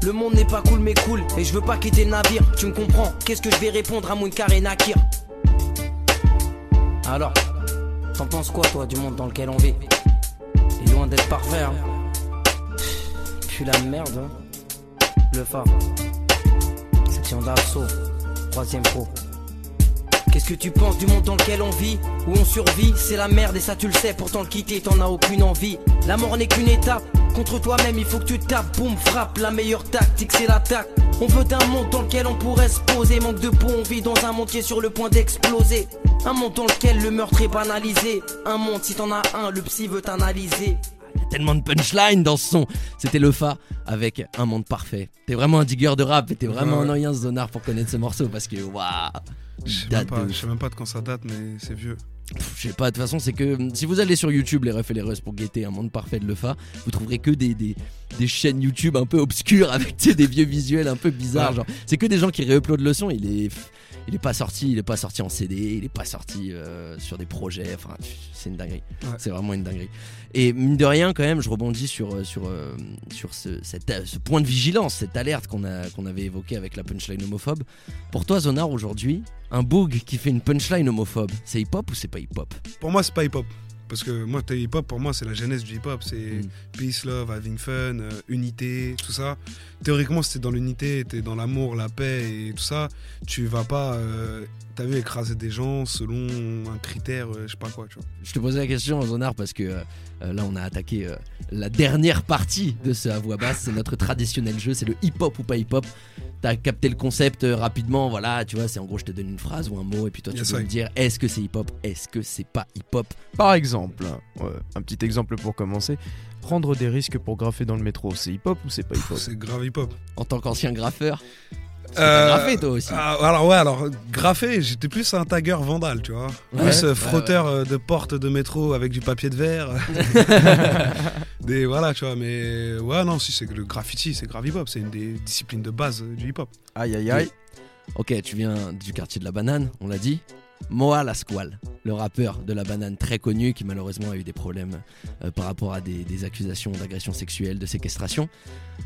Le monde n'est pas cool, mais cool. Et je veux pas quitter le navire. Tu me comprends? Qu'est-ce que je vais répondre à Munkar et Nakir Alors, t'en penses quoi, toi, du monde dans lequel on vit? Il loin d'être parfait, hein. Puis la merde, hein. Le phare. Section d'assaut. Troisième pro. Qu'est-ce que tu penses du monde dans lequel on vit Où on survit? C'est la merde et ça tu le sais Pourtant le quitter t'en as aucune envie. La mort n'est qu'une étape Contre toi-même il faut que tu tapes Boum frappe. La meilleure tactique c'est l'attaque. On veut un monde dans lequel on pourrait se poser. Manque de pont on vit dans un monde qui est sur le point d'exploser. Un monde dans lequel le meurtre est banalisé. Un monde si t'en as un le psy veut t'analyser tellement de punchline dans ce son. C'était le Fa avec Un monde parfait. T'es vraiment un digger de rap et t'es vraiment Ouais, un noyen zonard pour connaître ce morceau parce que waouh. Je sais même pas- de quand ça date, mais c'est vieux. Je sais pas, de toute façon, c'est que hum, si vous allez sur YouTube, les refs et les russes, pour guetter un monde parfait de Lefa, vous trouverez que des, des, des chaînes YouTube un peu obscures avec [laughs] des vieux visuels un peu bizarres. Ouais. Genre, c'est que des gens qui réuploadent le son. Il est. il est pas sorti, il est pas sorti en CD, il est pas sorti euh, sur des projets. Enfin, c'est une dinguerie. Ouais. C'est vraiment une dinguerie. Et mine de rien, quand même, je rebondis sur euh, sur euh, sur ce, cette- ce point de vigilance, cette alerte qu'on a qu'on avait évoqué avec la punchline homophobe. Pour toi, Zonar, aujourd'hui, un boog qui fait une punchline homophobe, c'est hip-hop ou c'est pas hip-hop? Pour moi, c'est pas hip-hop. Parce que moi, t'es hip-hop, pour moi, c'est la genèse du hip-hop. C'est Mm. peace, love, having fun, euh, unité, tout ça. Théoriquement, si t'es dans l'unité, t'es dans l'amour, la paix et tout ça, tu vas pas, euh, t'as vu, écraser des gens selon un critère, euh, je sais pas quoi, tu vois. Je te posais la question, Zonar, parce que là, on a attaqué la dernière partie de ce à voix basse. C'est notre traditionnel jeu, c'est le hip-hop ou pas hip-hop. T'as capté le concept euh, rapidement, voilà, tu vois, c'est en gros, je te donne une phrase ou un mot, et puis toi, tu Yes, I. me dire est-ce que c'est hip-hop, est-ce que c'est pas hip-hop? Par exemple, ouais, un petit exemple pour commencer. Prendre des risques pour graffer dans le métro, c'est hip-hop ou c'est pas hip-hop? C'est grave hip-hop. En tant qu'ancien graffeur? Euh, graffé, toi aussi. Ah, alors ouais, alors graffé, j'étais plus un tagger vandale, tu vois. Ouais, plus euh, ouais, frotteur euh, de porte de métro avec du papier de verre. [laughs] des voilà, tu vois. Mais ouais, non, si c'est que le graffiti, c'est grave hip-hop, c'est une des disciplines de base euh, du hip-hop. Aïe aïe aïe. Ok, tu viens du quartier de la banane, on l'a dit. Moa Lasquale, le rappeur de la banane très connu qui malheureusement a eu des problèmes euh, par rapport à des, des accusations d'agression sexuelle, de séquestration.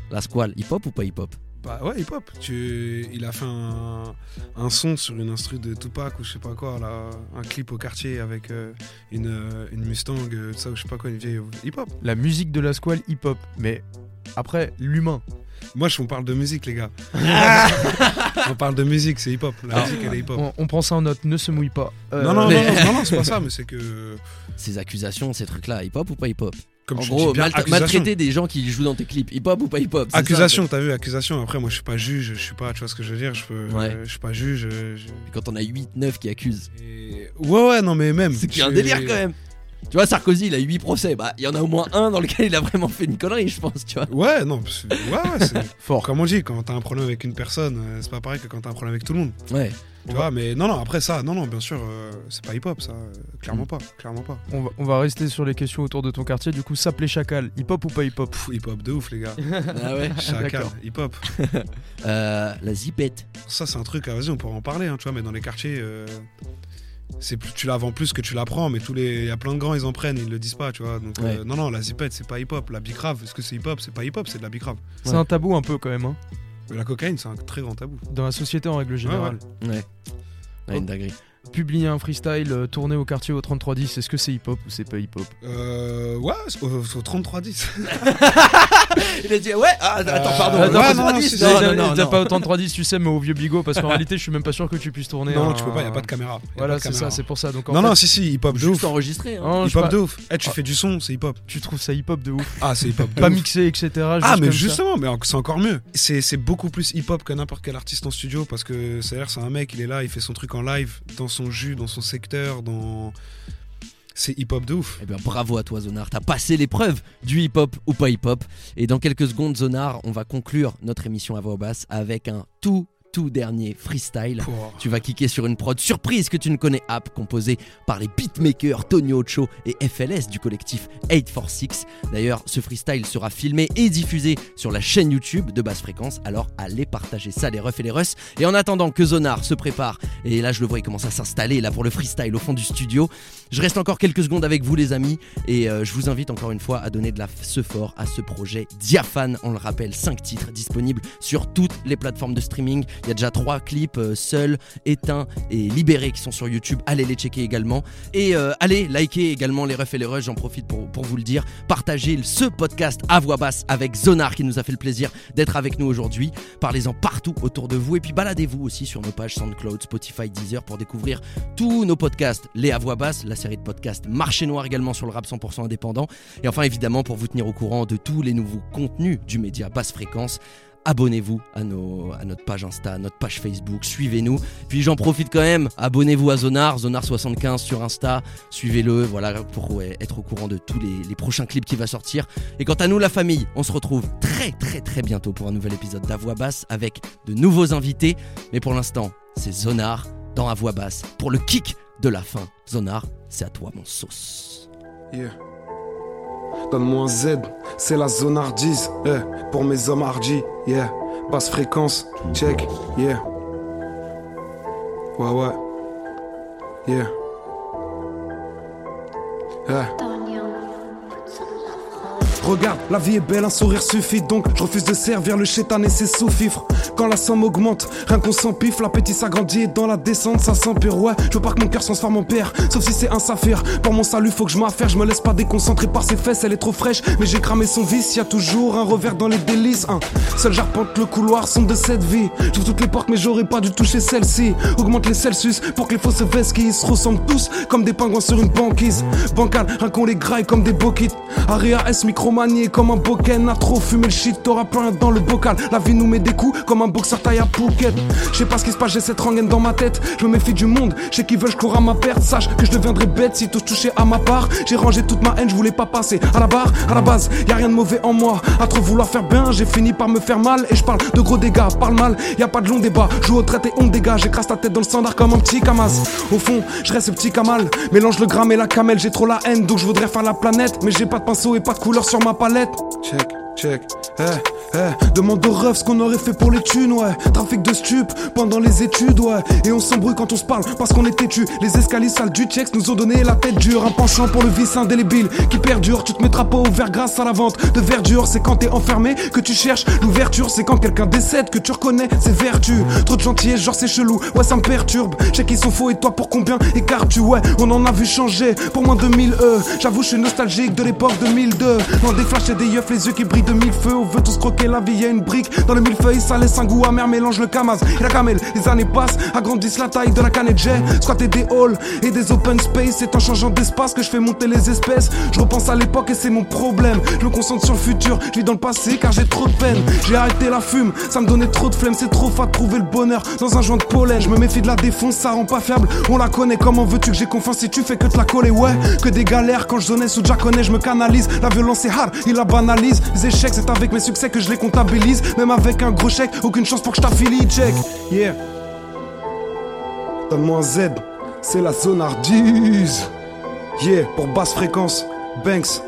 Lasquale, hip-hop ou pas hip-hop? Bah ouais, hip-hop. Tu... Il a fait un... un son sur une instru de Tupac ou je sais pas quoi, là, un clip au quartier avec euh, une, euh, une Mustang, euh, ça ou je sais pas quoi, une vieille hip-hop. La musique de la squale hip-hop. Mais après, l'humain. Moi, je, on parle de musique, les gars. [laughs] on parle de musique, c'est hip-hop. La Alors, musique, elle est hip-hop. On, on prend ça en note, ne se mouille pas. Euh, Non, non, mais- non, non, non, non, c'est pas ça, mais c'est que. Ces accusations, ces trucs-là, hip-hop ou pas hip-hop? Comme En gros, dis bien, mal- accusation. maltraiter des gens qui jouent dans tes clips, hip-hop ou pas hip-hop c'est ça, Accusation, t'as vu, accusation. Après, moi, je suis pas juge, je suis pas, tu vois ce que je veux dire, je, peux, Ouais. euh, je suis pas juge. je-. Quand on a 8-9 qui accusent, et- Ouais, ouais, non, mais même. c'est un délire quand même. Tu vois, Sarkozy, il a 8 procès. Bah, il y en a au moins un dans lequel il a vraiment fait une connerie, je pense, tu vois. Ouais, non, ouais, c'est. [laughs] Fort. Comme on dit, quand t'as un problème avec une personne, euh, c'est pas pareil que quand t'as un problème avec tout le monde. Ouais. Tu vois, mais non, non, après ça, non, non, bien sûr, euh, c'est pas hip-hop, ça. euh, clairement Mm. pas, clairement pas. On va, on va rester sur les questions autour de ton quartier. Du coup, s'appeler Chacal, hip-hop ou pas hip-hop Pff, hip-hop de ouf, les gars. [laughs] Ah ouais Chacal, D'accord. hip-hop. [laughs] Euh, La zipette. Ça, c'est un truc, ah, vas-y, on pourra en parler, hein, tu vois, mais dans les quartiers, euh, c'est plus, tu la vends plus que tu la prends, mais tous les, il y a plein de grands, ils en prennent, ils le disent pas, tu vois. Donc, Ouais. euh, non, non, la zipette, c'est pas hip-hop. La bicrave, est-ce que c'est hip-hop C'est pas hip-hop, c'est de la bicrave. C'est un tabou un peu quand même, hein, Mais la cocaïne, c'est un très grand tabou. dans la société en règle générale. Ouais. Ouais, une dinguerie. Publier un freestyle euh, tourné au quartier au 3310, est-ce que c'est hip-hop ou c'est pas hip-hop? Euh, ouais, c'est au, au [laughs] 3310. Il a dit ouais, ah, attends, pardon. Euh, non, ouais, pas non, non, non, pas de 3310, tu sais, mais au vieux bigot, parce qu'en réalité, je suis même pas sûr que tu puisses tourner. non, un- tu peux pas, y a pas de caméra. Y a Voilà, pas de c'est caméra. ça, c'est pour ça. Donc en Non, fait, non, si, si, hip-hop de Juste ouf. enregistré. Hein. je Hip-hop pas- de ouf. Eh, tu Ah. fais du son, c'est hip-hop. tu trouves ça hip-hop de ouf. Ah, c'est hip-hop de Pas ouf. mixé, etc. Ah, juste mais comme ça. justement, mais en- c'est encore mieux. C'est c'est beaucoup plus hip-hop que n'importe quel artiste en studio parce que c'est-à-dire, c'est un mec, il est là, il fait son truc en live, dans son jus, dans son secteur, dans. C'est hip-hop de ouf. Eh bien, bravo à toi, Zonar. T'as passé l'épreuve du hip-hop ou pas hip-hop. Et dans quelques secondes, Zonar, on va conclure notre émission à voix basse avec un tout, tout dernier freestyle. Tu vas kicker sur une prod surprise que tu ne connais app composée par les beatmakers Tony Ocho et FLS du collectif 846. D'ailleurs, ce freestyle sera filmé et diffusé sur la chaîne YouTube de Basse Fréquence. Alors allez partager ça les refs et les russes. Et en attendant que Zonar se prépare, et là je le vois, il commence à s'installer là pour le freestyle au fond du studio. Je reste encore quelques secondes avec vous les amis et euh, je vous invite encore une fois à donner de la ce fort à ce projet Diaphane. On le rappelle, 5 titres disponibles sur toutes les plateformes de streaming. Il y a déjà 3 clips euh, éteints et libérés qui sont sur YouTube. Allez les checker également. Et euh, allez liker également les refs et les rushs, j'en profite pour, vous le dire. Partagez ce podcast à voix basse avec Zonar qui nous a fait le plaisir d'être avec nous aujourd'hui. Parlez-en partout autour de vous et puis baladez-vous aussi sur nos pages SoundCloud, Spotify, Deezer pour découvrir tous nos podcasts, les à voix basse, série de podcasts Marché Noir également sur le rap 100% indépendant. Et enfin évidemment pour vous tenir au courant de tous les nouveaux contenus du média Basse Fréquence. Abonnez-vous à, nos, à notre page Insta, à notre page Facebook, suivez-nous. Puis j'en profite quand même, abonnez-vous à Zonar, Zonar75 sur Insta, suivez-le, voilà, pour être au courant de tous les, prochains clips qui va sortir. Et quant à nous, la famille, on se retrouve très très très bientôt pour un nouvel épisode d'À Voix Basse avec de nouveaux invités. Mais pour l'instant, c'est Zonar dans À Voix Basse pour le kick de la fin. Zonar, c'est à toi mon sauce. Yeah. Donne-moi un Z, c'est la zone hardise, eh, pour mes hommes hardis, yeah. Basse fréquence, check, yeah. Ouais, ouais. Yeah. Eh. Regarde, la vie est belle, un sourire suffit donc je refuse de servir le chétan et ses sous-fifres. Quand la somme augmente, rien qu'on s'empiffe, l'appétit s'agrandit et dans la descente ça s'empire. Ouais, je veux pas que mon cœur se en père, sauf si c'est un saphir. Pour mon salut, faut que je m'affaire, je me laisse pas déconcentrer par ses fesses, elle est trop fraîche, mais j'ai cramé son vice, y a toujours un revers dans les délices. Hein. Seul j'arpente le couloir sombre de cette vie. J'ouvre toutes les portes, mais j'aurais pas dû toucher celle-ci. Augmente les Celsius pour que les fausses vestes qui se ressemblent tous comme des pingouins sur une banquise. Bancal, rien qu'on les graille comme des boquites. Aria S micro manié comme un boken. A trop fumé le shit, t'auras plein dans le bocal. La vie nous met des coups comme un boxeur taille à Phuket. Je sais pas ce qui se passe, j'ai cette rengaine dans ma tête. Je me méfie du monde, je sais qu'ils veulent, je cours à ma perte. Sache que je deviendrai bête si tout touché à ma part. J'ai rangé toute ma haine, je voulais pas passer à la barre. À la base, y a rien de mauvais en moi. À trop vouloir faire bien, j'ai fini par me faire mal. Et je parle de gros dégâts, parle mal. Y a pas de long débat, joue au traite et on dégage. J'écrase ta tête dans le standard comme un petit camas. Au fond, je reste petit kamal. Mélange le gramme et la camel, j'ai trop la haine, donc je voudrais faire la planète. Mais j'ai pas pinceau et pas de couleur sur ma palette. Check, check, eh, eh. Demande aux refs ce qu'on aurait fait pour les thunes, ouais. Trafic de stup pendant les études, ouais. Et on s'embrouille quand on se parle parce qu'on est têtu. Les escaliers sales du checks nous ont donné la tête dure. Un penchant pour le vice indélébile qui perdure. Tu te mettras pas au vert grâce à la vente de verdure. C'est quand t'es enfermé que tu cherches l'ouverture. C'est quand quelqu'un décède que tu reconnais ses vertus. Trop de gentillesse, genre c'est chelou, ouais, ça me perturbe. Sais qu'ils sont faux et toi pour combien écartes-tu, ouais. On en a vu changer pour moins de 1000 E. J'avoue, je suis nostalgique de l'époque 2002. Dans des flashs et des yeux, les yeux qui brillent de mille feux. On veut tous croquer la vie, y a une brique. Dans le millefeuille, ça laisse un goût amer, mélange le camas et la camel. Les années passent, agrandissent la taille de la canette jet. Squatter des halls et des open space. C'est en changeant d'espace que je fais monter les espèces. Je repense à l'époque et c'est mon problème. Je me concentre sur le futur, je vis dans le passé car j'ai trop de peine. J'ai arrêté la fume, ça me donnait trop de flemme. C'est trop fat de trouver le bonheur dans un joint de pollen. Je me méfie de la défonce, ça rend pas fiable. On la connaît, comment veux-tu que j'ai confiance si tu fais que te la coller? Ouais, que des galères quand je zonnais sous connais, je me canalise. La violence c'est hard, il la banalise. Les c'est avec mes succès que je les comptabilise. Même avec un gros chèque, aucune chance pour que je t'affilie, check. Yeah. Donne-moi un Z, c'est la zonardise. Yeah, pour basse fréquence, Banks.